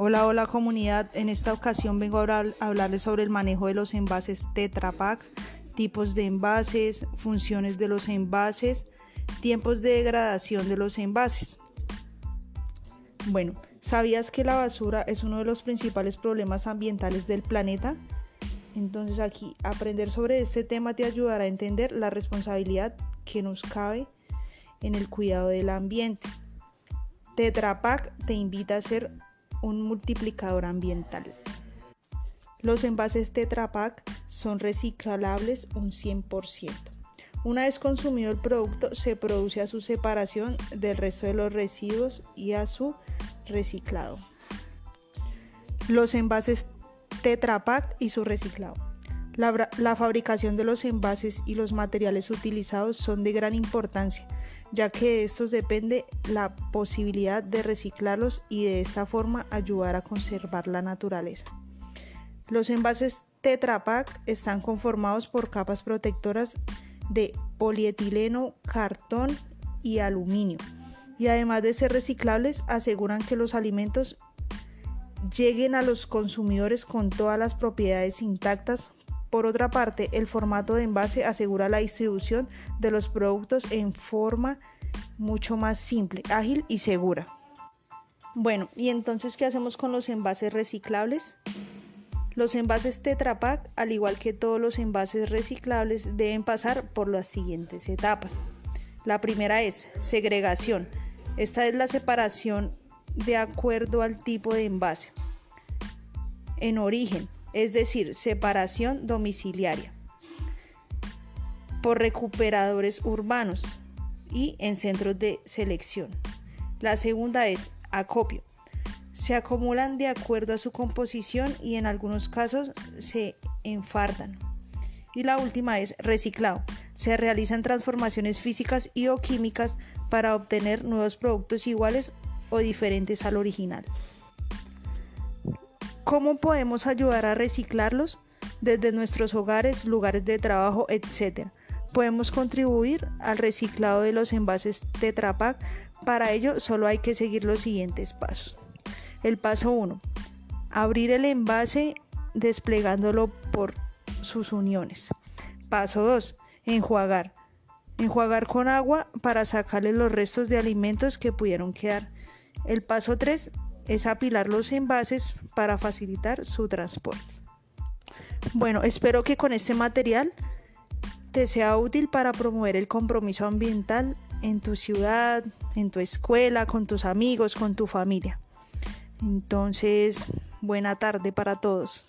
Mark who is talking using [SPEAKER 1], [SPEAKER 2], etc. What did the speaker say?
[SPEAKER 1] Hola, hola comunidad. En esta ocasión vengo a hablarles sobre el manejo de los envases Tetra Pak, tipos de envases, funciones de los envases, tiempos de degradación de los envases. Bueno, ¿sabías que la basura es uno de los principales problemas ambientales del planeta? Entonces aquí aprender sobre este tema te ayudará a entender la responsabilidad que nos cabe en el cuidado del ambiente. Tetra Pak te invita a ser un multiplicador ambiental. Los envases Tetra Pak son reciclables un 100%. Una vez consumido el producto, se produce a su separación del resto de los residuos y a su reciclado. Los envases Tetra Pak y su reciclado. La, la, fabricación de los envases y los materiales utilizados son de gran importancia, ya que de estos depende la posibilidad de reciclarlos y de esta forma ayudar a conservar la naturaleza. Los envases Tetra Pak están conformados por capas protectoras de polietileno, cartón y aluminio, y además de ser reciclables, aseguran que los alimentos lleguen a los consumidores con todas las propiedades intactas por otra parte, el formato de envase asegura la distribución de los productos en forma mucho más simple, ágil y segura. Bueno, ¿y entonces qué hacemos con los envases reciclables? Los envases Tetra Pak, al igual que todos los envases reciclables, deben pasar por las siguientes etapas. La primera es segregación. Esta es la separación de acuerdo al tipo de envase. En origen, es decir, separación domiciliaria, por recuperadores urbanos y en centros de selección. La segunda es acopio. Se acumulan de acuerdo a su composición y en algunos casos se enfardan. Y la última es reciclado. Se realizan transformaciones físicas y o químicas para obtener nuevos productos iguales o diferentes al original. ¿Cómo podemos ayudar a reciclarlos? Desde nuestros hogares, lugares de trabajo, etc. Podemos contribuir al reciclado de los envases Tetra Pak. Para ello solo hay que seguir los siguientes pasos. El paso 1. Abrir el envase desplegándolo por sus uniones. Paso 2. Enjuagar. Enjuagar con agua para sacarle los restos de alimentos que pudieron quedar. El paso 3 es apilar los envases para facilitar su transporte. Bueno, espero que con este material te sea útil para promover el compromiso ambiental en tu ciudad, en tu escuela, con tus amigos, con tu familia. Entonces, buena tarde para todos.